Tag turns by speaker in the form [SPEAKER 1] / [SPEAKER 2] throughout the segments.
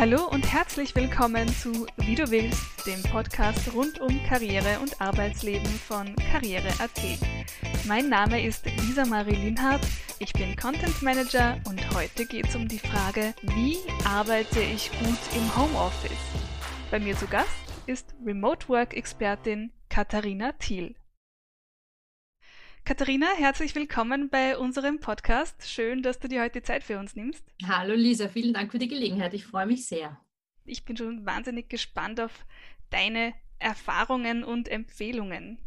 [SPEAKER 1] Hallo und herzlich willkommen zu Wie du willst, dem Podcast rund um Karriere und Arbeitsleben von Karriere.at. Mein Name ist Lisa Marie Linhardt, ich bin Content Manager und heute geht es um die Frage, wie arbeite ich gut im Homeoffice? Bei mir zu Gast ist Remote Work Expertin Katharina Thiel. Katharina, herzlich willkommen bei unserem Podcast. Schön, dass du dir heute Zeit für uns nimmst.
[SPEAKER 2] Hallo Lisa, vielen Dank für die Gelegenheit. Ich freue mich sehr.
[SPEAKER 1] Ich bin schon wahnsinnig gespannt auf deine Erfahrungen und Empfehlungen.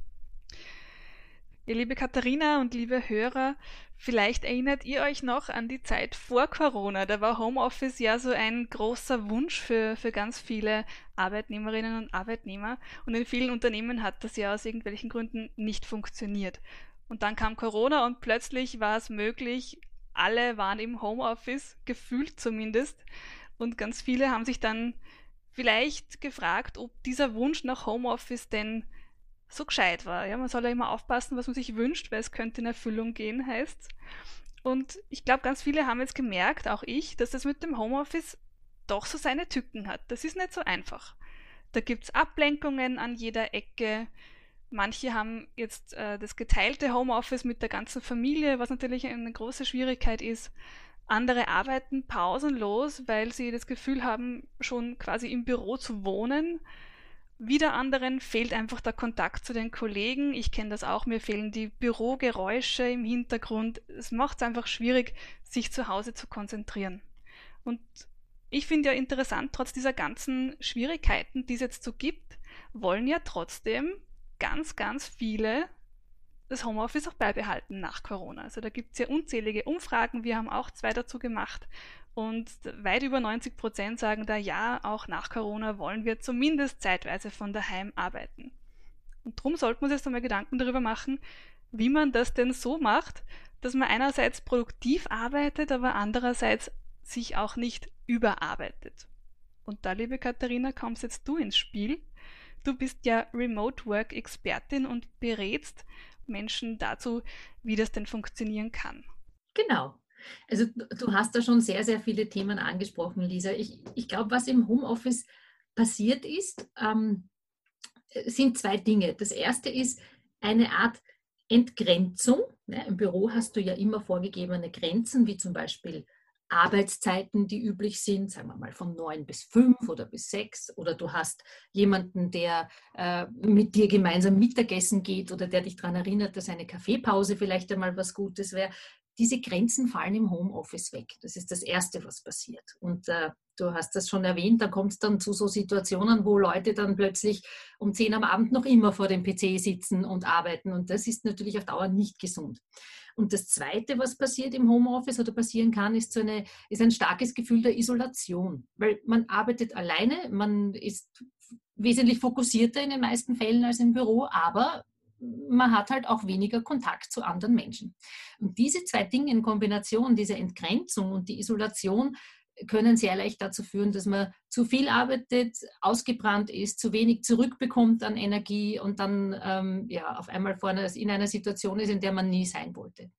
[SPEAKER 1] Ihr liebe Katharina und liebe Hörer, vielleicht erinnert ihr euch noch an die Zeit vor Corona. Da war Homeoffice ja so ein großer Wunsch für, für ganz viele Arbeitnehmerinnen und Arbeitnehmer. Und in vielen Unternehmen hat das ja aus irgendwelchen Gründen nicht funktioniert. Und dann kam Corona und plötzlich war es möglich, alle waren im Homeoffice, gefühlt zumindest. Und ganz viele haben sich dann vielleicht gefragt, ob dieser Wunsch nach Homeoffice denn so gescheit war. Ja, man soll ja immer aufpassen, was man sich wünscht, weil es könnte in Erfüllung gehen, heißt Und ich glaube, ganz viele haben jetzt gemerkt, auch ich, dass das mit dem Homeoffice doch so seine Tücken hat. Das ist nicht so einfach. Da gibt es Ablenkungen an jeder Ecke. Manche haben jetzt äh, das geteilte Homeoffice mit der ganzen Familie, was natürlich eine große Schwierigkeit ist. Andere arbeiten pausenlos, weil sie das Gefühl haben, schon quasi im Büro zu wohnen. Wieder anderen fehlt einfach der Kontakt zu den Kollegen. Ich kenne das auch, mir fehlen die Bürogeräusche im Hintergrund. Es macht es einfach schwierig, sich zu Hause zu konzentrieren. Und ich finde ja interessant, trotz dieser ganzen Schwierigkeiten, die es jetzt so gibt, wollen ja trotzdem ganz, ganz viele das Homeoffice auch beibehalten nach Corona. Also da gibt es ja unzählige Umfragen. Wir haben auch zwei dazu gemacht. Und weit über 90 Prozent sagen da, ja, auch nach Corona wollen wir zumindest zeitweise von daheim arbeiten. Und darum sollte man sich jetzt einmal Gedanken darüber machen, wie man das denn so macht, dass man einerseits produktiv arbeitet, aber andererseits sich auch nicht überarbeitet. Und da, liebe Katharina, kommst jetzt du ins Spiel. Du bist ja Remote Work Expertin und berätst Menschen dazu, wie das denn funktionieren kann.
[SPEAKER 2] Genau. Also du hast da schon sehr, sehr viele Themen angesprochen, Lisa. Ich, ich glaube, was im Homeoffice passiert ist, ähm, sind zwei Dinge. Das erste ist eine Art Entgrenzung. Ne? Im Büro hast du ja immer vorgegebene Grenzen, wie zum Beispiel Arbeitszeiten, die üblich sind, sagen wir mal von neun bis fünf oder bis sechs, oder du hast jemanden, der äh, mit dir gemeinsam Mittagessen geht oder der dich daran erinnert, dass eine Kaffeepause vielleicht einmal was Gutes wäre. Diese Grenzen fallen im Homeoffice weg. Das ist das Erste, was passiert. Und äh, du hast das schon erwähnt, da kommt es dann zu so Situationen, wo Leute dann plötzlich um zehn am Abend noch immer vor dem PC sitzen und arbeiten. Und das ist natürlich auf Dauer nicht gesund. Und das Zweite, was passiert im Homeoffice oder passieren kann, ist, so eine, ist ein starkes Gefühl der Isolation. Weil man arbeitet alleine, man ist wesentlich fokussierter in den meisten Fällen als im Büro, aber man hat halt auch weniger Kontakt zu anderen Menschen. Und diese zwei Dinge in Kombination, diese Entgrenzung und die Isolation, können sehr leicht dazu führen, dass man zu viel arbeitet, ausgebrannt ist, zu wenig zurückbekommt an Energie und dann ähm, ja, auf einmal vorne in einer Situation ist, in der man nie sein wollte.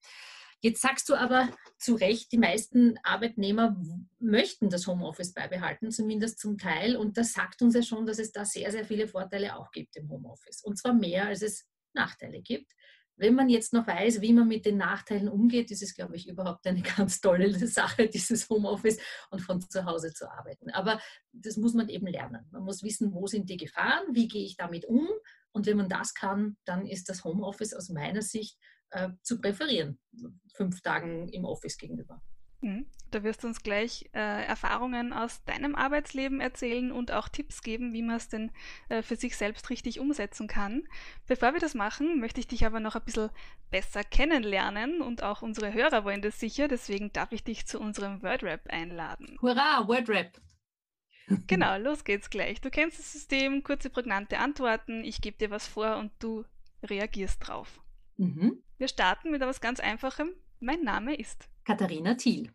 [SPEAKER 2] Jetzt sagst du aber zu Recht, die meisten Arbeitnehmer möchten das Homeoffice beibehalten, zumindest zum Teil. Und das sagt uns ja schon, dass es da sehr, sehr viele Vorteile auch gibt im Homeoffice. Und zwar mehr, als es Nachteile gibt. Wenn man jetzt noch weiß, wie man mit den Nachteilen umgeht, ist es, glaube ich, überhaupt eine ganz tolle Sache, dieses Homeoffice und von zu Hause zu arbeiten. Aber das muss man eben lernen. Man muss wissen, wo sind die Gefahren, wie gehe ich damit um. Und wenn man das kann, dann ist das Homeoffice aus meiner Sicht äh, zu präferieren, fünf Tagen im Office gegenüber.
[SPEAKER 1] Mhm. Da wirst du uns gleich äh, Erfahrungen aus deinem Arbeitsleben erzählen und auch Tipps geben, wie man es denn äh, für sich selbst richtig umsetzen kann. Bevor wir das machen, möchte ich dich aber noch ein bisschen besser kennenlernen und auch unsere Hörer wollen das sicher. Deswegen darf ich dich zu unserem Wordrap einladen.
[SPEAKER 2] Hurra, Wordrap!
[SPEAKER 1] Genau, los geht's gleich. Du kennst das System, kurze, prägnante Antworten. Ich gebe dir was vor und du reagierst drauf. Mhm. Wir starten mit etwas ganz Einfachem. Mein Name ist
[SPEAKER 2] Katharina Thiel.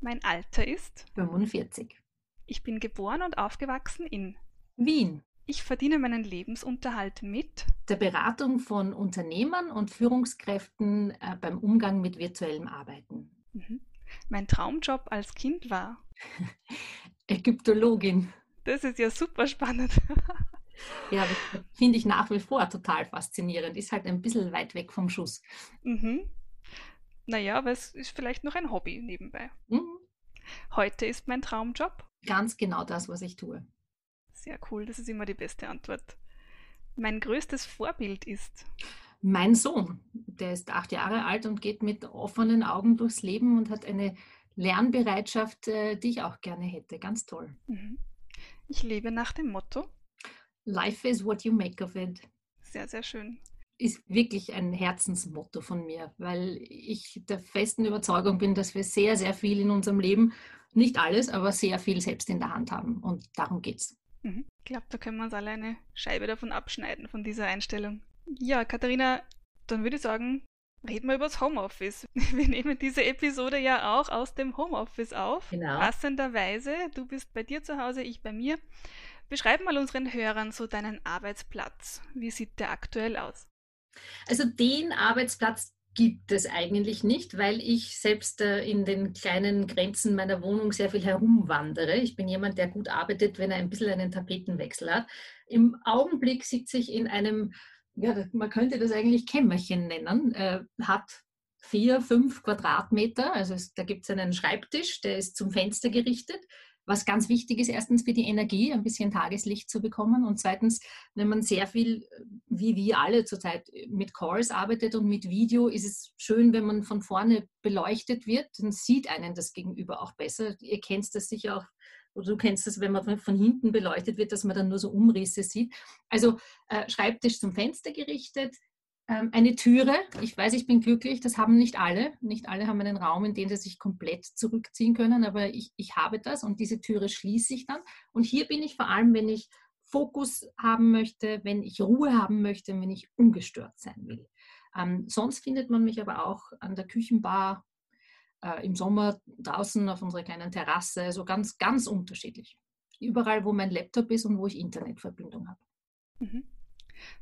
[SPEAKER 1] Mein Alter ist
[SPEAKER 2] 45.
[SPEAKER 1] Ich bin geboren und aufgewachsen in
[SPEAKER 2] Wien.
[SPEAKER 1] Ich verdiene meinen Lebensunterhalt mit
[SPEAKER 2] der Beratung von Unternehmern und Führungskräften äh, beim Umgang mit virtuellem Arbeiten.
[SPEAKER 1] Mhm. Mein Traumjob als Kind war
[SPEAKER 2] Ägyptologin.
[SPEAKER 1] Das ist ja super spannend.
[SPEAKER 2] Ja, finde ich nach wie vor total faszinierend. Ist halt ein bisschen weit weg vom Schuss.
[SPEAKER 1] Mhm. Naja, aber es ist vielleicht noch ein Hobby nebenbei. Mhm. Heute ist mein Traumjob.
[SPEAKER 2] Ganz genau das, was ich tue.
[SPEAKER 1] Sehr cool, das ist immer die beste Antwort. Mein größtes Vorbild ist.
[SPEAKER 2] Mein Sohn, der ist acht Jahre alt und geht mit offenen Augen durchs Leben und hat eine Lernbereitschaft, äh, die ich auch gerne hätte. Ganz toll. Mhm.
[SPEAKER 1] Ich lebe nach dem Motto.
[SPEAKER 2] Life is what you make of it.
[SPEAKER 1] Sehr, sehr schön.
[SPEAKER 2] Ist wirklich ein Herzensmotto von mir, weil ich der festen Überzeugung bin, dass wir sehr, sehr viel in unserem Leben, nicht alles, aber sehr viel selbst in der Hand haben. Und darum geht's.
[SPEAKER 1] Mhm. Ich glaube, da können wir uns alle eine Scheibe davon abschneiden, von dieser Einstellung. Ja, Katharina, dann würde ich sagen, reden wir über das Homeoffice. Wir nehmen diese Episode ja auch aus dem Homeoffice auf. Genau. Passenderweise, du bist bei dir zu Hause, ich bei mir. Beschreib mal unseren Hörern so deinen Arbeitsplatz. Wie sieht der aktuell aus?
[SPEAKER 2] Also den Arbeitsplatz gibt es eigentlich nicht, weil ich selbst äh, in den kleinen Grenzen meiner Wohnung sehr viel herumwandere. Ich bin jemand, der gut arbeitet, wenn er ein bisschen einen Tapetenwechsel hat. Im Augenblick sitze ich in einem, ja, man könnte das eigentlich Kämmerchen nennen, äh, hat vier, fünf Quadratmeter. Also es, da gibt es einen Schreibtisch, der ist zum Fenster gerichtet was ganz wichtig ist, erstens für die Energie, ein bisschen Tageslicht zu bekommen und zweitens, wenn man sehr viel, wie wir alle zurzeit, mit Calls arbeitet und mit Video, ist es schön, wenn man von vorne beleuchtet wird, dann sieht einen das Gegenüber auch besser. Ihr kennt das sicher auch oder du kennst das, wenn man von hinten beleuchtet wird, dass man dann nur so Umrisse sieht. Also äh, Schreibtisch zum Fenster gerichtet, eine Türe. Ich weiß, ich bin glücklich, das haben nicht alle. Nicht alle haben einen Raum, in den sie sich komplett zurückziehen können, aber ich, ich habe das und diese Türe schließe ich dann. Und hier bin ich vor allem, wenn ich Fokus haben möchte, wenn ich Ruhe haben möchte, wenn ich ungestört sein will. Ähm, sonst findet man mich aber auch an der Küchenbar, äh, im Sommer draußen auf unserer kleinen Terrasse, also ganz, ganz unterschiedlich. Überall, wo mein Laptop ist und wo ich Internetverbindung habe.
[SPEAKER 1] Mhm.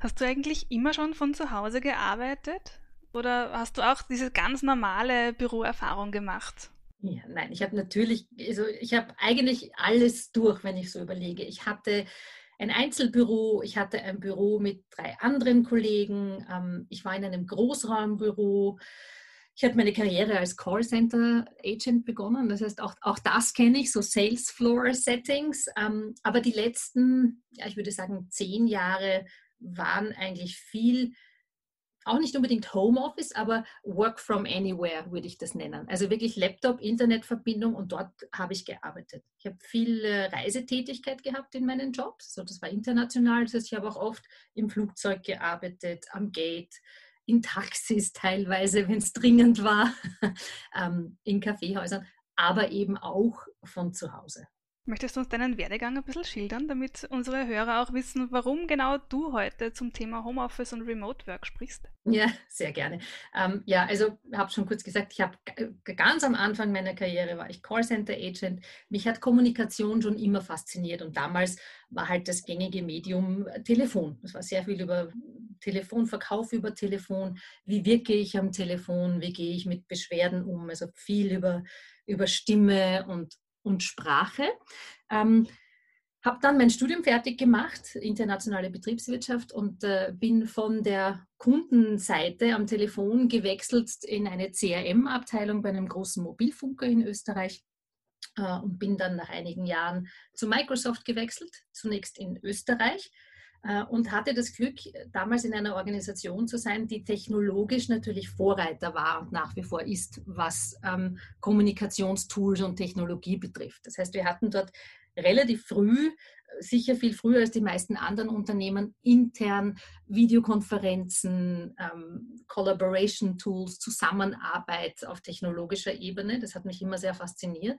[SPEAKER 1] Hast du eigentlich immer schon von zu Hause gearbeitet? Oder hast du auch diese ganz normale Büroerfahrung gemacht?
[SPEAKER 2] Ja, nein, ich habe natürlich, also ich habe eigentlich alles durch, wenn ich so überlege. Ich hatte ein Einzelbüro, ich hatte ein Büro mit drei anderen Kollegen, ähm, ich war in einem Großraumbüro. Ich habe meine Karriere als Callcenter Agent begonnen. Das heißt, auch, auch das kenne ich, so Sales Floor Settings. Ähm, aber die letzten, ja, ich würde sagen, zehn Jahre waren eigentlich viel, auch nicht unbedingt Homeoffice, aber Work from Anywhere würde ich das nennen. Also wirklich Laptop, Internetverbindung und dort habe ich gearbeitet. Ich habe viel Reisetätigkeit gehabt in meinen Jobs, so das war international. Das heißt, ich habe auch oft im Flugzeug gearbeitet, am Gate, in Taxis teilweise, wenn es dringend war, ähm, in Kaffeehäusern, aber eben auch von zu Hause.
[SPEAKER 1] Möchtest du uns deinen Werdegang ein bisschen schildern, damit unsere Hörer auch wissen, warum genau du heute zum Thema Homeoffice und Remote Work sprichst?
[SPEAKER 2] Ja, sehr gerne. Ähm, ja, also habe schon kurz gesagt, ich habe ganz am Anfang meiner Karriere war ich Callcenter Agent. Mich hat Kommunikation schon immer fasziniert und damals war halt das gängige Medium Telefon. Es war sehr viel über Telefonverkauf über Telefon. Wie wirke ich am Telefon? Wie gehe ich mit Beschwerden um? Also viel über über Stimme und und Sprache. Ähm, habe dann mein Studium fertig gemacht, internationale Betriebswirtschaft, und äh, bin von der Kundenseite am Telefon gewechselt in eine CRM-Abteilung bei einem großen Mobilfunker in Österreich äh, und bin dann nach einigen Jahren zu Microsoft gewechselt, zunächst in Österreich und hatte das Glück, damals in einer Organisation zu sein, die technologisch natürlich Vorreiter war und nach wie vor ist, was ähm, Kommunikationstools und Technologie betrifft. Das heißt, wir hatten dort relativ früh, sicher viel früher als die meisten anderen Unternehmen, intern Videokonferenzen, ähm, Collaboration Tools, Zusammenarbeit auf technologischer Ebene. Das hat mich immer sehr fasziniert.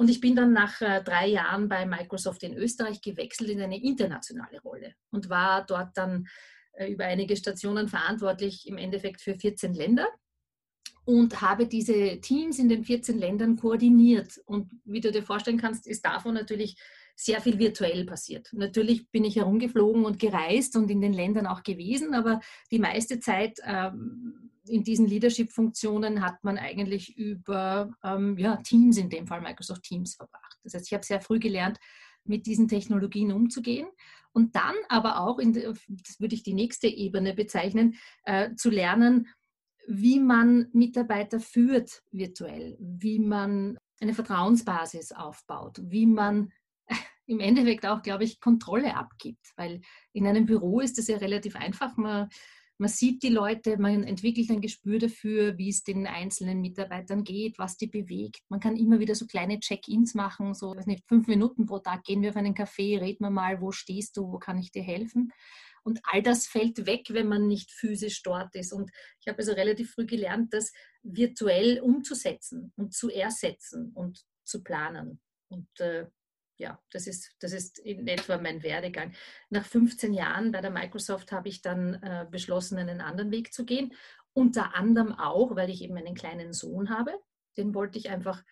[SPEAKER 2] Und ich bin dann nach äh, drei Jahren bei Microsoft in Österreich gewechselt in eine internationale Rolle und war dort dann äh, über einige Stationen verantwortlich, im Endeffekt für 14 Länder und habe diese Teams in den 14 Ländern koordiniert. Und wie du dir vorstellen kannst, ist davon natürlich sehr viel virtuell passiert. Natürlich bin ich herumgeflogen und gereist und in den Ländern auch gewesen, aber die meiste Zeit ähm, in diesen Leadership-Funktionen hat man eigentlich über ähm, ja, Teams, in dem Fall Microsoft Teams, verbracht. Das heißt, ich habe sehr früh gelernt, mit diesen Technologien umzugehen und dann aber auch, in, das würde ich die nächste Ebene bezeichnen, äh, zu lernen, wie man Mitarbeiter führt virtuell, wie man eine Vertrauensbasis aufbaut, wie man im Endeffekt auch, glaube ich, Kontrolle abgibt. Weil in einem Büro ist es ja relativ einfach. Man, man sieht die Leute, man entwickelt ein Gespür dafür, wie es den einzelnen Mitarbeitern geht, was die bewegt. Man kann immer wieder so kleine Check-ins machen, so weiß nicht, fünf Minuten pro Tag gehen wir auf einen Café, reden wir mal, wo stehst du, wo kann ich dir helfen. Und all das fällt weg, wenn man nicht physisch dort ist. Und ich habe also relativ früh gelernt, das virtuell umzusetzen und zu ersetzen und zu planen. Und äh, ja, das ist, das ist in etwa mein Werdegang. Nach 15 Jahren bei der Microsoft habe ich dann äh, beschlossen, einen anderen Weg zu gehen. Unter anderem auch, weil ich eben einen kleinen Sohn habe. Den wollte ich einfach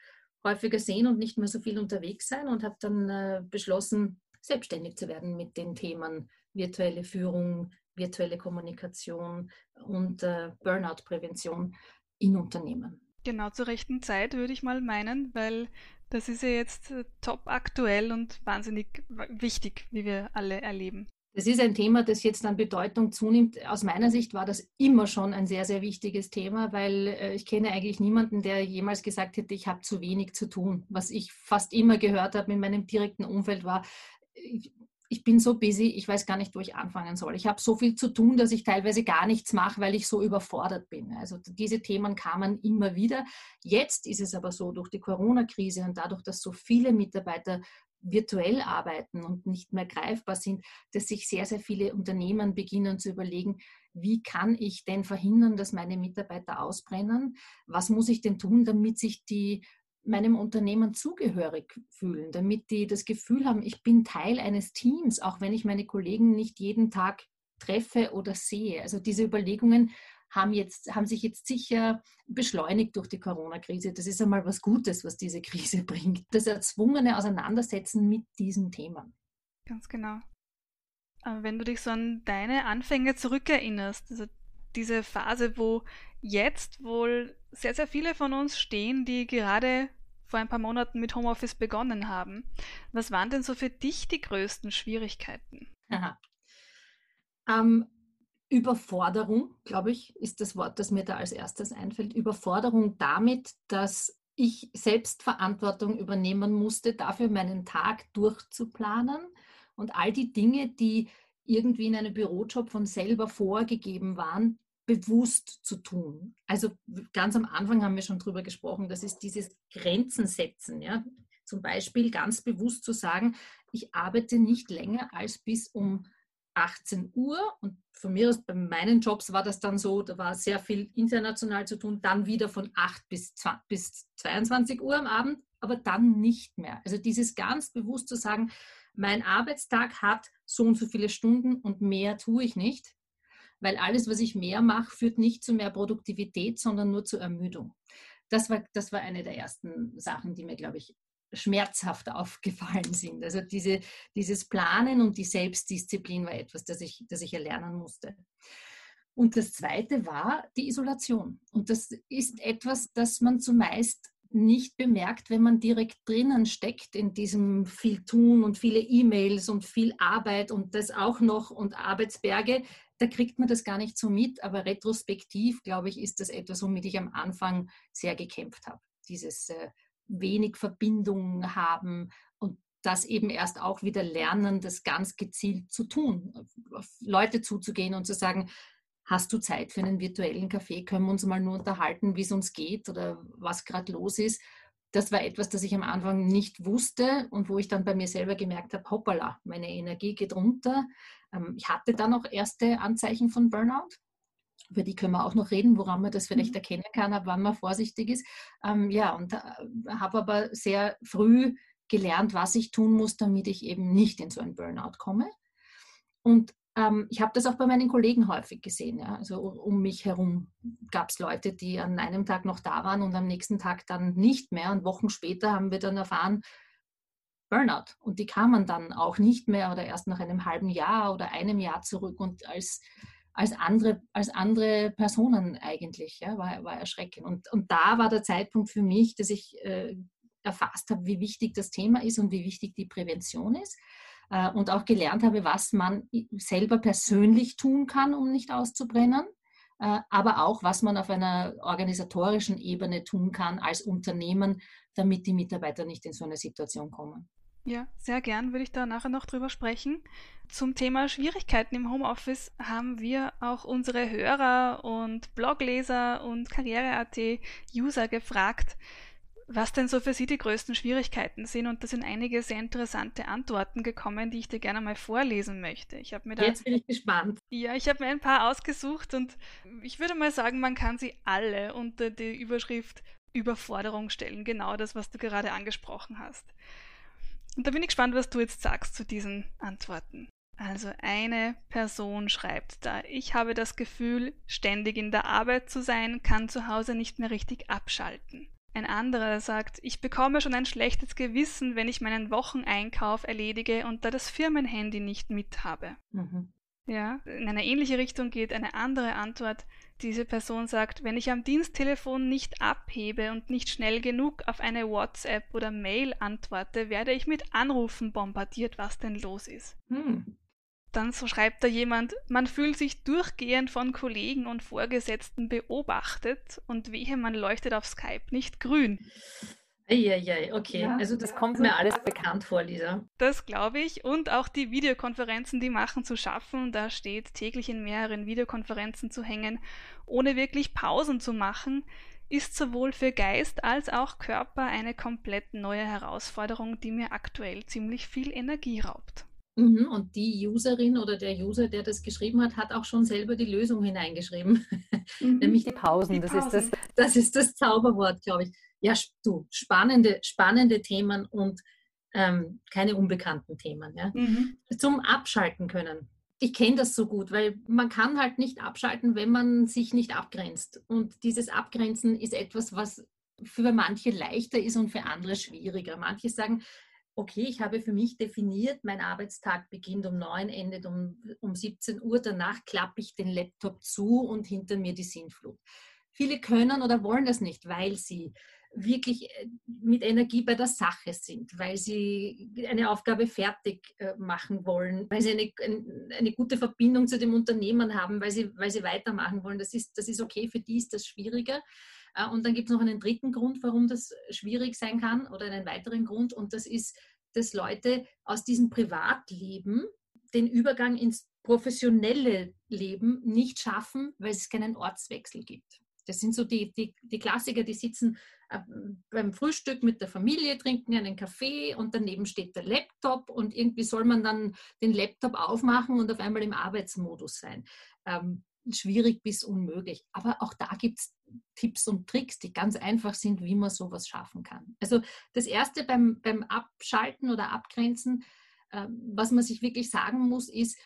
[SPEAKER 2] häufiger sehen und nicht mehr so viel unterwegs sein und habe dann äh, beschlossen, selbstständig zu werden mit den Themen virtuelle Führung, virtuelle Kommunikation und äh, Burnout-Prävention in Unternehmen.
[SPEAKER 1] Genau zur rechten Zeit würde ich mal meinen, weil das ist ja jetzt äh, top aktuell und wahnsinnig wichtig, wie wir alle erleben.
[SPEAKER 2] Das ist ein Thema, das jetzt an Bedeutung zunimmt. Aus meiner Sicht war das immer schon ein sehr, sehr wichtiges Thema, weil äh, ich kenne eigentlich niemanden, der jemals gesagt hätte, ich habe zu wenig zu tun. Was ich fast immer gehört habe in meinem direkten Umfeld war, ich bin so busy, ich weiß gar nicht, wo ich anfangen soll. Ich habe so viel zu tun, dass ich teilweise gar nichts mache, weil ich so überfordert bin. Also diese Themen kamen immer wieder. Jetzt ist es aber so, durch die Corona-Krise und dadurch, dass so viele Mitarbeiter virtuell arbeiten und nicht mehr greifbar sind, dass sich sehr, sehr viele Unternehmen beginnen zu überlegen, wie kann ich denn verhindern, dass meine Mitarbeiter ausbrennen? Was muss ich denn tun, damit sich die meinem Unternehmen zugehörig fühlen, damit die das Gefühl haben, ich bin Teil eines Teams, auch wenn ich meine Kollegen nicht jeden Tag treffe oder sehe. Also diese Überlegungen haben, jetzt, haben sich jetzt sicher beschleunigt durch die Corona-Krise. Das ist einmal was Gutes, was diese Krise bringt. Das erzwungene Auseinandersetzen mit diesen Themen.
[SPEAKER 1] Ganz genau. Aber wenn du dich so an deine Anfänge zurückerinnerst, also diese Phase, wo jetzt wohl sehr, sehr viele von uns stehen, die gerade vor ein paar Monaten mit Homeoffice begonnen haben. Was waren denn so für dich die größten Schwierigkeiten?
[SPEAKER 2] Ähm, Überforderung, glaube ich, ist das Wort, das mir da als erstes einfällt. Überforderung damit, dass ich Selbstverantwortung übernehmen musste, dafür meinen Tag durchzuplanen und all die Dinge, die irgendwie in einem Bürojob von selber vorgegeben waren, bewusst zu tun. Also ganz am Anfang haben wir schon drüber gesprochen, das ist dieses Grenzen setzen. Ja? Zum Beispiel ganz bewusst zu sagen, ich arbeite nicht länger als bis um 18 Uhr und von mir aus bei meinen Jobs war das dann so, da war sehr viel international zu tun, dann wieder von 8 bis, 20, bis 22 Uhr am Abend, aber dann nicht mehr. Also dieses ganz bewusst zu sagen, mein Arbeitstag hat so und so viele Stunden und mehr tue ich nicht weil alles, was ich mehr mache, führt nicht zu mehr Produktivität, sondern nur zur Ermüdung. Das war, das war eine der ersten Sachen, die mir, glaube ich, schmerzhaft aufgefallen sind. Also diese, dieses Planen und die Selbstdisziplin war etwas, das ich, das ich erlernen musste. Und das Zweite war die Isolation. Und das ist etwas, das man zumeist nicht bemerkt, wenn man direkt drinnen steckt in diesem viel Tun und viele E-Mails und viel Arbeit und das auch noch und Arbeitsberge, da kriegt man das gar nicht so mit, aber retrospektiv, glaube ich, ist das etwas, womit ich am Anfang sehr gekämpft habe. Dieses äh, wenig Verbindung haben und das eben erst auch wieder lernen, das ganz gezielt zu tun, auf Leute zuzugehen und zu sagen, hast du Zeit für einen virtuellen Kaffee? Können wir uns mal nur unterhalten, wie es uns geht oder was gerade los ist? Das war etwas, das ich am Anfang nicht wusste und wo ich dann bei mir selber gemerkt habe, hoppala, meine Energie geht runter. Ähm, ich hatte dann auch erste Anzeichen von Burnout. Über die können wir auch noch reden, woran man das vielleicht mhm. erkennen kann, ab wann man vorsichtig ist. Ähm, ja, und äh, habe aber sehr früh gelernt, was ich tun muss, damit ich eben nicht in so ein Burnout komme. Und ähm, ich habe das auch bei meinen Kollegen häufig gesehen. Ja. Also um mich herum gab es Leute, die an einem Tag noch da waren und am nächsten Tag dann nicht mehr. Und Wochen später haben wir dann erfahren, Burnout. Und die kamen dann auch nicht mehr oder erst nach einem halben Jahr oder einem Jahr zurück. Und als, als andere, als andere Personen eigentlich. Ja, war, war erschreckend. Und, und da war der Zeitpunkt für mich, dass ich äh, erfasst habe, wie wichtig das Thema ist und wie wichtig die Prävention ist. Äh, und auch gelernt habe, was man selber persönlich tun kann, um nicht auszubrennen. Äh, aber auch, was man auf einer organisatorischen Ebene tun kann als Unternehmen, damit die Mitarbeiter nicht in so eine Situation kommen.
[SPEAKER 1] Ja, sehr gern würde ich da nachher noch drüber sprechen. Zum Thema Schwierigkeiten im Homeoffice haben wir auch unsere Hörer und Blogleser und Karriere.at-User gefragt, was denn so für Sie die größten Schwierigkeiten sind. Und da sind einige sehr interessante Antworten gekommen, die ich dir gerne mal vorlesen möchte. Ich
[SPEAKER 2] mir da, Jetzt bin ich gespannt.
[SPEAKER 1] Ja, ich habe mir ein paar ausgesucht und ich würde mal sagen, man kann sie alle unter die Überschrift Überforderung stellen. Genau das, was du gerade angesprochen hast. Und da bin ich gespannt, was du jetzt sagst zu diesen Antworten. Also eine Person schreibt da, ich habe das Gefühl, ständig in der Arbeit zu sein, kann zu Hause nicht mehr richtig abschalten. Ein anderer sagt, ich bekomme schon ein schlechtes Gewissen, wenn ich meinen Wocheneinkauf erledige und da das Firmenhandy nicht mit habe. Mhm. Ja, in eine ähnliche Richtung geht eine andere Antwort. Diese Person sagt, wenn ich am Diensttelefon nicht abhebe und nicht schnell genug auf eine WhatsApp oder Mail antworte, werde ich mit Anrufen bombardiert, was denn los ist. Hm. Dann so schreibt da jemand, man fühlt sich durchgehend von Kollegen und Vorgesetzten beobachtet und wehe, man leuchtet auf Skype nicht grün.
[SPEAKER 2] Eieiei, okay. Ja, also das kommt mir alles bekannt vor, Lisa.
[SPEAKER 1] Das glaube ich. Und auch die Videokonferenzen, die machen zu schaffen. Da steht täglich in mehreren Videokonferenzen zu hängen, ohne wirklich Pausen zu machen, ist sowohl für Geist als auch Körper eine komplett neue Herausforderung, die mir aktuell ziemlich viel Energie raubt.
[SPEAKER 2] Mhm, und die Userin oder der User, der das geschrieben hat, hat auch schon selber die Lösung hineingeschrieben. Mhm. Nämlich die Pausen. Die Pausen. Das, ist das, das ist das Zauberwort, glaube ich. Ja, du, spannende, spannende Themen und ähm, keine unbekannten Themen. Ja. Mhm. Zum Abschalten können. Ich kenne das so gut, weil man kann halt nicht abschalten, wenn man sich nicht abgrenzt. Und dieses Abgrenzen ist etwas, was für manche leichter ist und für andere schwieriger. Manche sagen, okay, ich habe für mich definiert, mein Arbeitstag beginnt um 9, endet um, um 17 Uhr, danach klappe ich den Laptop zu und hinter mir die Sinnflut. Viele können oder wollen das nicht, weil sie wirklich äh, mit Energie bei der Sache sind, weil sie eine Aufgabe fertig äh, machen wollen, weil sie eine, eine gute Verbindung zu dem Unternehmen haben, weil sie, weil sie weitermachen wollen. Das ist, das ist okay, für die ist das schwieriger. Äh, und dann gibt es noch einen dritten Grund, warum das schwierig sein kann oder einen weiteren Grund und das ist, dass Leute aus diesem Privatleben den Übergang ins professionelle Leben nicht schaffen, weil es keinen Ortswechsel gibt. Das sind so die, die, die Klassiker, die sitzen äh, beim Frühstück mit der Familie, trinken einen Kaffee und daneben steht der Laptop und irgendwie soll man dann den Laptop aufmachen und auf einmal im Arbeitsmodus sein. Ähm, schwierig bis unmöglich. Aber auch da gibt es Tipps und Tricks, die ganz einfach sind, wie man sowas schaffen kann. Also das Erste beim, beim Abschalten oder Abgrenzen, äh, was man sich wirklich sagen muss, ist,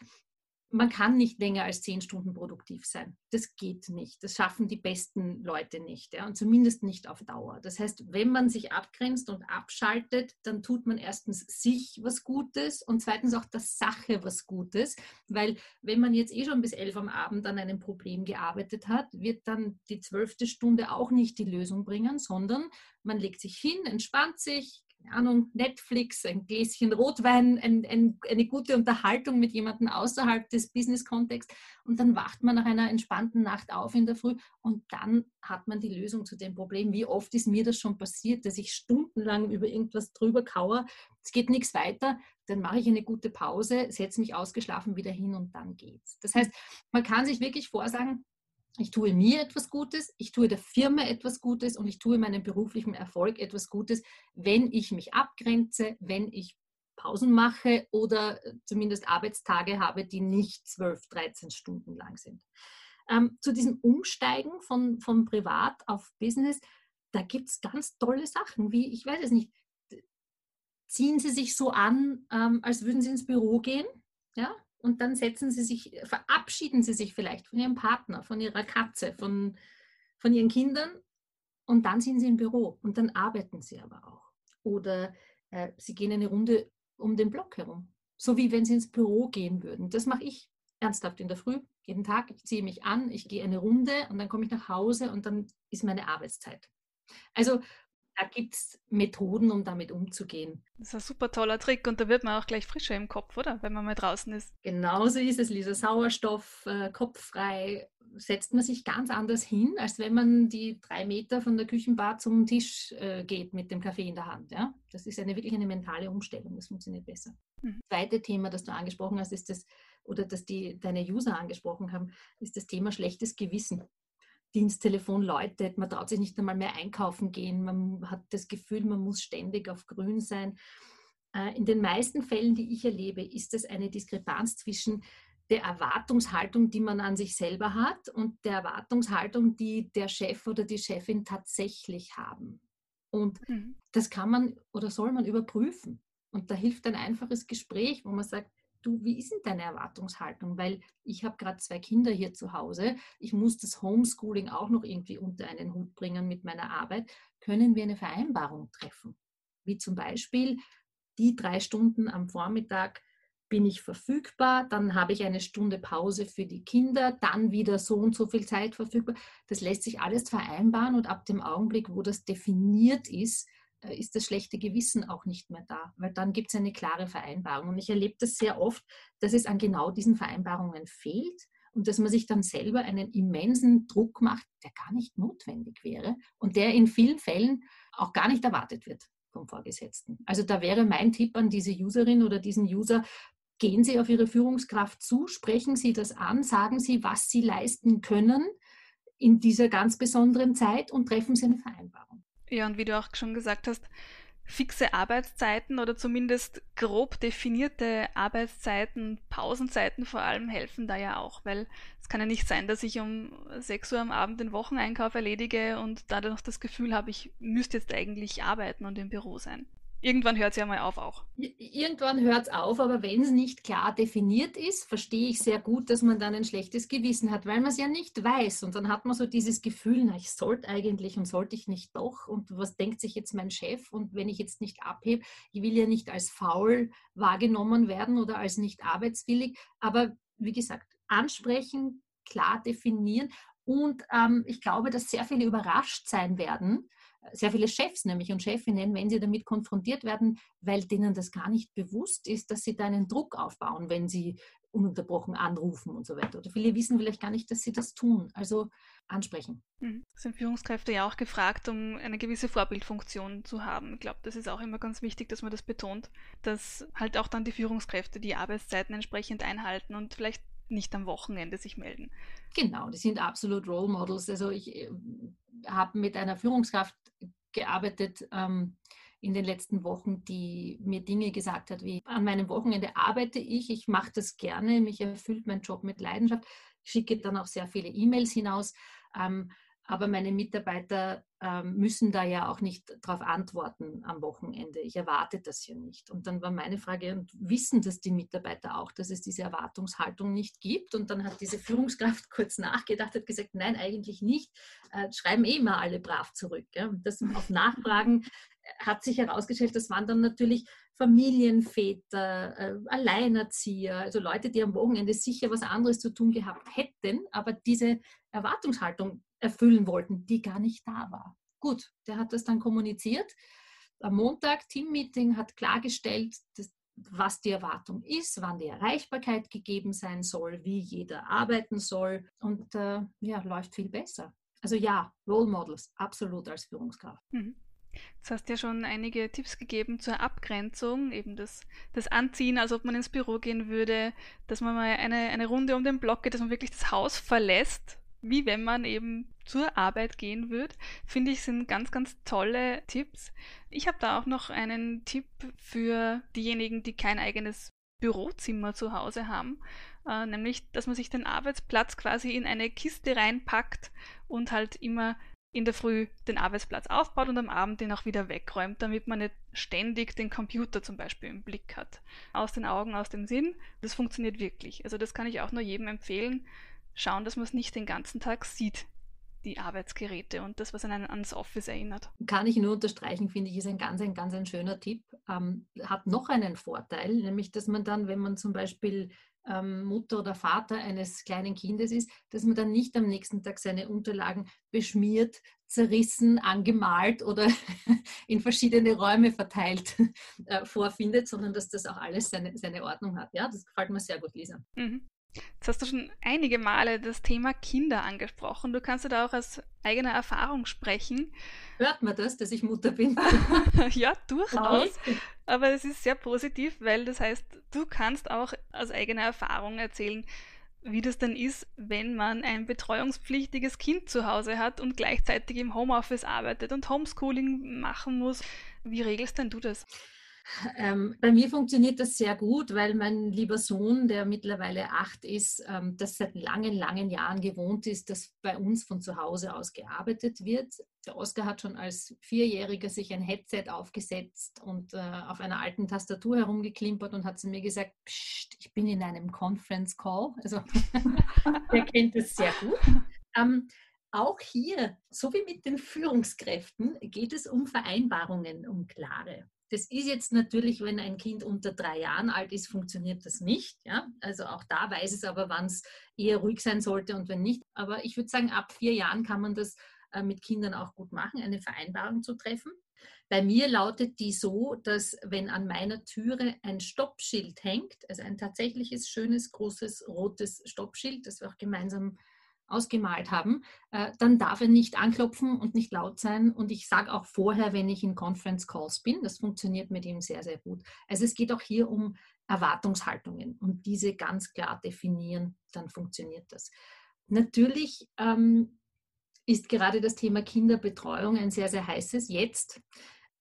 [SPEAKER 2] man kann nicht länger als zehn Stunden produktiv sein. Das geht nicht. Das schaffen die besten Leute nicht. Ja? Und zumindest nicht auf Dauer. Das heißt, wenn man sich abgrenzt und abschaltet, dann tut man erstens sich was Gutes und zweitens auch der Sache was Gutes. Weil wenn man jetzt eh schon bis elf am Abend an einem Problem gearbeitet hat, wird dann die zwölfte Stunde auch nicht die Lösung bringen, sondern man legt sich hin, entspannt sich, Ahnung, Netflix, ein Gläschen Rotwein, ein, ein, eine gute Unterhaltung mit jemandem außerhalb des Business-Kontexts und dann wacht man nach einer entspannten Nacht auf in der Früh und dann hat man die Lösung zu dem Problem. Wie oft ist mir das schon passiert, dass ich stundenlang über irgendwas drüber kauere, es geht nichts weiter, dann mache ich eine gute Pause, setze mich ausgeschlafen wieder hin und dann geht's. Das heißt, man kann sich wirklich vorsagen, ich tue mir etwas Gutes, ich tue der Firma etwas Gutes und ich tue meinem beruflichen Erfolg etwas Gutes, wenn ich mich abgrenze, wenn ich Pausen mache oder äh, zumindest Arbeitstage habe, die nicht 12, 13 Stunden lang sind. Ähm, zu diesem Umsteigen von, von Privat auf Business, da gibt es ganz tolle Sachen, wie, ich weiß es nicht, ziehen Sie sich so an, ähm, als würden Sie ins Büro gehen, ja, und dann setzen sie sich, verabschieden sie sich vielleicht von ihrem Partner, von ihrer Katze, von, von ihren Kindern und dann sind sie im Büro und dann arbeiten sie aber auch. Oder äh, sie gehen eine Runde um den Block herum, so wie wenn sie ins Büro gehen würden. Das mache ich ernsthaft in der Früh, jeden Tag, ich ziehe mich an, ich gehe eine Runde und dann komme ich nach Hause und dann ist meine Arbeitszeit. Also da gibt es Methoden, um damit umzugehen.
[SPEAKER 1] Das ist ein super toller Trick und da wird man auch gleich frischer im Kopf, oder? Wenn man mal draußen ist.
[SPEAKER 2] Genauso ist es, Lisa. Sauerstoff, äh, kopffrei, setzt man sich ganz anders hin, als wenn man die drei Meter von der Küchenbar zum Tisch äh, geht mit dem Kaffee in der Hand. Ja? Das ist eine, wirklich eine mentale Umstellung. Das funktioniert besser. Mhm. Das zweite Thema, das du angesprochen hast, ist das, oder das die deine User angesprochen haben, ist das Thema schlechtes Gewissen. Diensttelefon läutet, man traut sich nicht einmal mehr einkaufen gehen, man hat das Gefühl, man muss ständig auf grün sein. Äh, in den meisten Fällen, die ich erlebe, ist es eine Diskrepanz zwischen der Erwartungshaltung, die man an sich selber hat und der Erwartungshaltung, die der Chef oder die Chefin tatsächlich haben. Und mhm. das kann man oder soll man überprüfen. Und da hilft ein einfaches Gespräch, wo man sagt, du, wie ist denn deine Erwartungshaltung? Weil ich habe gerade zwei Kinder hier zu Hause. Ich muss das Homeschooling auch noch irgendwie unter einen Hut bringen mit meiner Arbeit. Können wir eine Vereinbarung treffen? Wie zum Beispiel, die drei Stunden am Vormittag bin ich verfügbar, dann habe ich eine Stunde Pause für die Kinder, dann wieder so und so viel Zeit verfügbar. Das lässt sich alles vereinbaren und ab dem Augenblick, wo das definiert ist, ist das schlechte Gewissen auch nicht mehr da, weil dann gibt es eine klare Vereinbarung. Und ich erlebe das sehr oft, dass es an genau diesen Vereinbarungen fehlt und dass man sich dann selber einen immensen Druck macht, der gar nicht notwendig wäre und der in vielen Fällen auch gar nicht erwartet wird vom Vorgesetzten. Also da wäre mein Tipp an diese Userin oder diesen User, gehen Sie auf Ihre Führungskraft zu, sprechen Sie das an, sagen Sie, was Sie leisten können in dieser ganz besonderen Zeit und treffen Sie eine Vereinbarung.
[SPEAKER 1] Ja, und wie du auch schon gesagt hast, fixe Arbeitszeiten oder zumindest grob definierte Arbeitszeiten, Pausenzeiten vor allem helfen da ja auch, weil es kann ja nicht sein, dass ich um 6 Uhr am Abend den Wocheneinkauf erledige und dadurch das Gefühl habe, ich müsste jetzt eigentlich arbeiten und im Büro sein. Irgendwann hört es ja mal auf auch.
[SPEAKER 2] Irgendwann hört es auf, aber wenn es nicht klar definiert ist, verstehe ich sehr gut, dass man dann ein schlechtes Gewissen hat, weil man es ja nicht weiß. Und dann hat man so dieses Gefühl, na, ich sollte eigentlich und sollte ich nicht doch. Und was denkt sich jetzt mein Chef? Und wenn ich jetzt nicht abhebe, ich will ja nicht als faul wahrgenommen werden oder als nicht arbeitswillig. Aber wie gesagt, ansprechen, klar definieren. Und ähm, ich glaube, dass sehr viele überrascht sein werden, sehr viele Chefs nämlich und Chefinnen, wenn sie damit konfrontiert werden, weil denen das gar nicht bewusst ist, dass sie da einen Druck aufbauen, wenn sie ununterbrochen anrufen und so weiter. Oder viele wissen vielleicht gar nicht, dass sie das tun. Also ansprechen.
[SPEAKER 1] Mhm. Sind Führungskräfte ja auch gefragt, um eine gewisse Vorbildfunktion zu haben. Ich glaube, das ist auch immer ganz wichtig, dass man das betont, dass halt auch dann die Führungskräfte die Arbeitszeiten entsprechend einhalten und vielleicht nicht am Wochenende sich melden.
[SPEAKER 2] Genau, die sind absolut Role Models. Also ich äh, habe mit einer Führungskraft gearbeitet ähm, in den letzten Wochen, die mir Dinge gesagt hat, wie an meinem Wochenende arbeite ich, ich mache das gerne, mich erfüllt mein Job mit Leidenschaft, schicke dann auch sehr viele E-Mails hinaus. Ähm, aber meine Mitarbeiter ähm, müssen da ja auch nicht darauf antworten am Wochenende. Ich erwarte das ja nicht. Und dann war meine Frage, und wissen das die Mitarbeiter auch, dass es diese Erwartungshaltung nicht gibt? Und dann hat diese Führungskraft kurz nachgedacht, hat gesagt, nein, eigentlich nicht. Äh, schreiben eh immer alle brav zurück. Ja? Und das auf Nachfragen hat sich herausgestellt, das waren dann natürlich Familienväter, äh, Alleinerzieher, also Leute, die am Wochenende sicher was anderes zu tun gehabt hätten, aber diese Erwartungshaltung erfüllen wollten, die gar nicht da war. Gut, der hat das dann kommuniziert. Am Montag, Teammeeting, hat klargestellt, dass, was die Erwartung ist, wann die Erreichbarkeit gegeben sein soll, wie jeder arbeiten soll und äh, ja, läuft viel besser. Also ja, Role Models, absolut als Führungskraft.
[SPEAKER 1] Mhm. Jetzt hast ja schon einige Tipps gegeben zur Abgrenzung, eben das, das Anziehen, als ob man ins Büro gehen würde, dass man mal eine, eine Runde um den Block geht, dass man wirklich das Haus verlässt, wie wenn man eben zur Arbeit gehen würde, finde ich, sind ganz, ganz tolle Tipps. Ich habe da auch noch einen Tipp für diejenigen, die kein eigenes Bürozimmer zu Hause haben, äh, nämlich, dass man sich den Arbeitsplatz quasi in eine Kiste reinpackt und halt immer in der Früh den Arbeitsplatz aufbaut und am Abend den auch wieder wegräumt, damit man nicht ständig den Computer zum Beispiel im Blick hat. Aus den Augen, aus dem Sinn. Das funktioniert wirklich. Also das kann ich auch nur jedem empfehlen. Schauen, dass man es nicht den ganzen Tag sieht, die Arbeitsgeräte und das, was einen ans Office erinnert.
[SPEAKER 2] Kann ich nur unterstreichen, finde ich, ist ein ganz, ein ganz ein schöner Tipp. Ähm, hat noch einen Vorteil, nämlich, dass man dann, wenn man zum Beispiel ähm, Mutter oder Vater eines kleinen Kindes ist, dass man dann nicht am nächsten Tag seine Unterlagen beschmiert, zerrissen, angemalt oder in verschiedene Räume verteilt äh, vorfindet, sondern dass das auch alles seine, seine Ordnung hat. Ja, das gefällt mir sehr gut, Lisa. Mhm.
[SPEAKER 1] Jetzt hast du schon einige Male das Thema Kinder angesprochen. Du kannst da auch aus eigener Erfahrung sprechen.
[SPEAKER 2] Hört man das, dass ich Mutter bin?
[SPEAKER 1] ja, durchaus. Aber es ist sehr positiv, weil das heißt, du kannst auch aus eigener Erfahrung erzählen, wie das denn ist, wenn man ein betreuungspflichtiges Kind zu Hause hat und gleichzeitig im Homeoffice arbeitet und Homeschooling machen muss. Wie regelst denn du das?
[SPEAKER 2] Ähm, bei mir funktioniert das sehr gut, weil mein lieber Sohn, der mittlerweile acht ist, ähm, das seit langen, langen Jahren gewohnt ist, dass bei uns von zu Hause aus gearbeitet wird. Der Oskar hat schon als Vierjähriger sich ein Headset aufgesetzt und äh, auf einer alten Tastatur herumgeklimpert und hat zu mir gesagt, Psst, ich bin in einem Conference Call. Also er kennt es sehr gut. Ähm, auch hier, so wie mit den Führungskräften, geht es um Vereinbarungen, um klare. Das ist jetzt natürlich, wenn ein Kind unter drei Jahren alt ist, funktioniert das nicht. Ja? Also auch da weiß es aber, wann es eher ruhig sein sollte und wenn nicht. Aber ich würde sagen, ab vier Jahren kann man das äh, mit Kindern auch gut machen, eine Vereinbarung zu treffen. Bei mir lautet die so, dass wenn an meiner Türe ein Stoppschild hängt, also ein tatsächliches schönes, großes, rotes Stoppschild, das wir auch gemeinsam ausgemalt haben, äh, dann darf er nicht anklopfen und nicht laut sein. Und ich sage auch vorher, wenn ich in Conference Calls bin, das funktioniert mit ihm sehr, sehr gut. Also es geht auch hier um Erwartungshaltungen und diese ganz klar definieren, dann funktioniert das. Natürlich ähm, ist gerade das Thema Kinderbetreuung ein sehr, sehr heißes jetzt.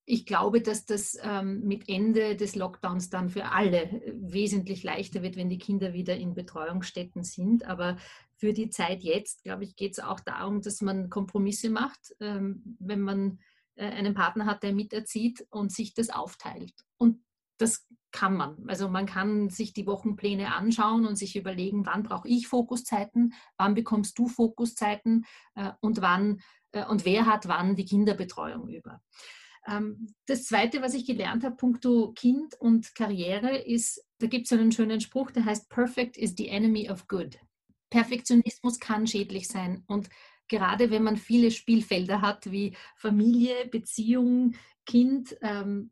[SPEAKER 2] Ich glaube, dass das ähm, mit Ende des Lockdowns dann für alle wesentlich leichter wird, wenn die Kinder wieder in Betreuungsstätten sind. Aber für die Zeit jetzt, glaube ich, geht es auch darum, dass man Kompromisse macht, ähm, wenn man äh, einen Partner hat, der miterzieht und sich das aufteilt. Und das kann man. Also man kann sich die Wochenpläne anschauen und sich überlegen, wann brauche ich Fokuszeiten, wann bekommst du Fokuszeiten äh, und wann äh, und wer hat wann die Kinderbetreuung über. Ähm, das Zweite, was ich gelernt habe, punkto Kind und Karriere, ist, da gibt es einen schönen Spruch, der heißt, Perfect is the enemy of good. Perfektionismus kann schädlich sein. Und gerade wenn man viele Spielfelder hat, wie Familie, Beziehung, Kind, ähm,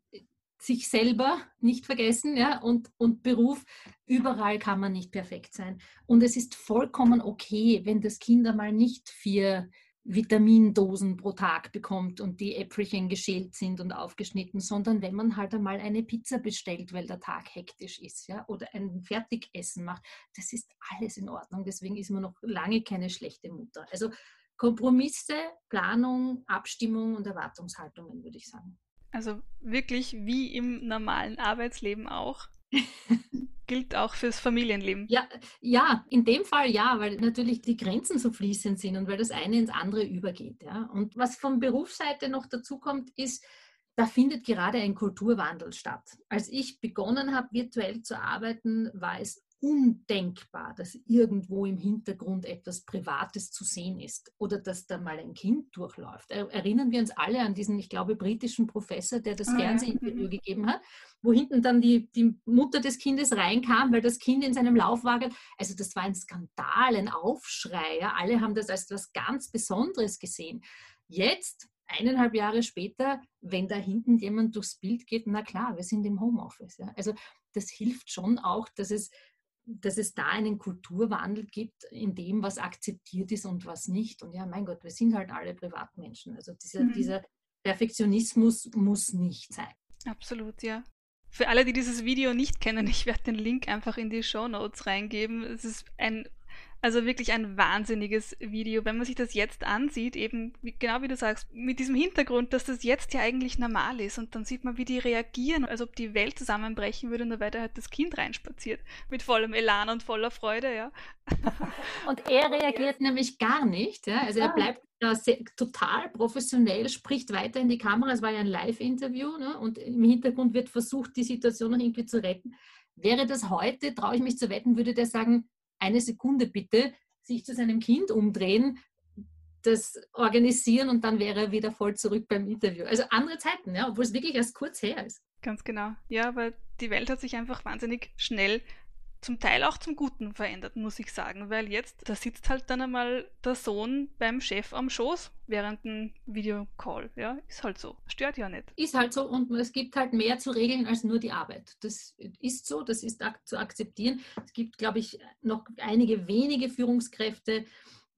[SPEAKER 2] sich selber nicht vergessen ja, und, und Beruf, überall kann man nicht perfekt sein. Und es ist vollkommen okay, wenn das Kind einmal nicht vier Vitamindosen pro Tag bekommt und die Äpfelchen geschält sind und aufgeschnitten, sondern wenn man halt einmal eine Pizza bestellt, weil der Tag hektisch ist, ja, oder ein Fertigessen macht, das ist alles in Ordnung. Deswegen ist man noch lange keine schlechte Mutter. Also Kompromisse, Planung, Abstimmung und Erwartungshaltungen, würde ich sagen.
[SPEAKER 1] Also wirklich wie im normalen Arbeitsleben auch. gilt auch fürs Familienleben.
[SPEAKER 2] Ja, ja, in dem Fall ja, weil natürlich die Grenzen so fließend sind und weil das eine ins andere übergeht. Ja. Und was von Berufsseite noch dazu kommt, ist, da findet gerade ein Kulturwandel statt. Als ich begonnen habe, virtuell zu arbeiten, war es undenkbar, dass irgendwo im Hintergrund etwas Privates zu sehen ist oder dass da mal ein Kind durchläuft. Erinnern wir uns alle an diesen, ich glaube, britischen Professor, der das ah, Fernsehinterview mhm. gegeben hat, wo hinten dann die, die Mutter des Kindes reinkam, weil das Kind in seinem Laufwagen, also das war ein Skandal, ein Aufschrei. Ja? Alle haben das als etwas ganz Besonderes gesehen. Jetzt eineinhalb Jahre später, wenn da hinten jemand durchs Bild geht, na klar, wir sind im Homeoffice. Ja. Also das hilft schon auch, dass es dass es da einen Kulturwandel gibt in dem, was akzeptiert ist und was nicht. Und ja, mein Gott, wir sind halt alle Privatmenschen. Also dieser, mhm. dieser Perfektionismus muss nicht sein.
[SPEAKER 1] Absolut, ja. Für alle, die dieses Video nicht kennen, ich werde den Link einfach in die Show Notes reingeben. Es ist ein also wirklich ein wahnsinniges Video. Wenn man sich das jetzt ansieht, eben wie, genau wie du sagst, mit diesem Hintergrund, dass das jetzt ja eigentlich normal ist und dann sieht man, wie die reagieren, als ob die Welt zusammenbrechen würde, nur weil da halt das Kind reinspaziert. Mit vollem Elan und voller Freude, ja.
[SPEAKER 2] Und er reagiert nämlich gar nicht. Ja? Also er bleibt sehr, total professionell, spricht weiter in die Kamera. Es war ja ein Live-Interview ne? und im Hintergrund wird versucht, die Situation noch irgendwie zu retten. Wäre das heute, traue ich mich zu wetten, würde der sagen, eine Sekunde bitte, sich zu seinem Kind umdrehen, das organisieren und dann wäre er wieder voll zurück beim Interview. Also andere Zeiten, ja, obwohl es wirklich erst kurz her ist.
[SPEAKER 1] Ganz genau. Ja, weil die Welt hat sich einfach wahnsinnig schnell zum Teil auch zum Guten verändert, muss ich sagen, weil jetzt, da sitzt halt dann einmal der Sohn beim Chef am Schoß während einem Videocall. Ja, ist halt so. Stört ja nicht.
[SPEAKER 2] Ist halt so und es gibt halt mehr zu regeln als nur die Arbeit. Das ist so, das ist ak zu akzeptieren. Es gibt, glaube ich, noch einige wenige Führungskräfte,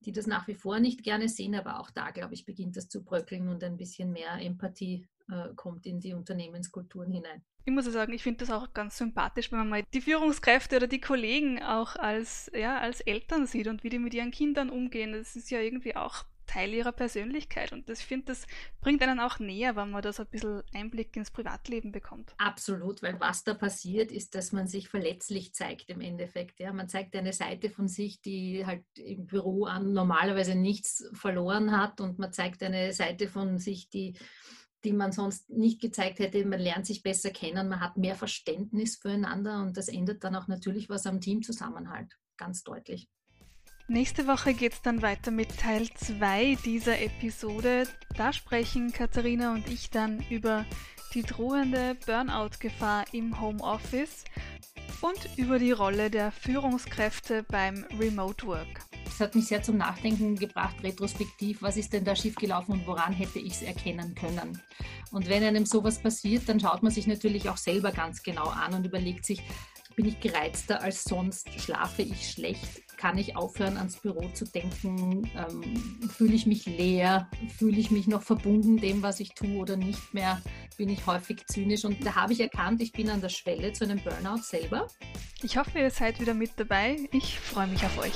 [SPEAKER 2] die das nach wie vor nicht gerne sehen, aber auch da, glaube ich, beginnt das zu bröckeln und ein bisschen mehr Empathie äh, kommt in die Unternehmenskulturen hinein.
[SPEAKER 1] Ich muss sagen, ich finde das auch ganz sympathisch, wenn man mal die Führungskräfte oder die Kollegen auch als, ja, als Eltern sieht und wie die mit ihren Kindern umgehen. Das ist ja irgendwie auch Teil ihrer Persönlichkeit. Und ich finde, das bringt einen auch näher, wenn man da so ein bisschen Einblick ins Privatleben bekommt.
[SPEAKER 2] Absolut, weil was da passiert, ist, dass man sich verletzlich zeigt im Endeffekt. Ja, man zeigt eine Seite von sich, die halt im Büro an normalerweise nichts verloren hat und man zeigt eine Seite von sich, die die man sonst nicht gezeigt hätte. Man lernt sich besser kennen, man hat mehr Verständnis füreinander und das ändert dann auch natürlich was am Teamzusammenhalt, ganz deutlich.
[SPEAKER 1] Nächste Woche geht es dann weiter mit Teil 2 dieser Episode. Da sprechen Katharina und ich dann über die drohende Burnout-Gefahr im Homeoffice und über die Rolle der Führungskräfte beim Remote Work.
[SPEAKER 2] Das hat mich sehr zum Nachdenken gebracht, retrospektiv, was ist denn da schiefgelaufen und woran hätte ich es erkennen können. Und wenn einem sowas passiert, dann schaut man sich natürlich auch selber ganz genau an und überlegt sich, bin ich gereizter als sonst? Schlafe ich schlecht? Kann ich aufhören, ans Büro zu denken? Ähm, fühle ich mich leer? Fühle ich mich noch verbunden dem, was ich tue oder nicht mehr? Bin ich häufig zynisch? Und da habe ich erkannt, ich bin an der Schwelle zu einem Burnout selber.
[SPEAKER 1] Ich hoffe, ihr seid wieder mit dabei. Ich freue mich auf euch.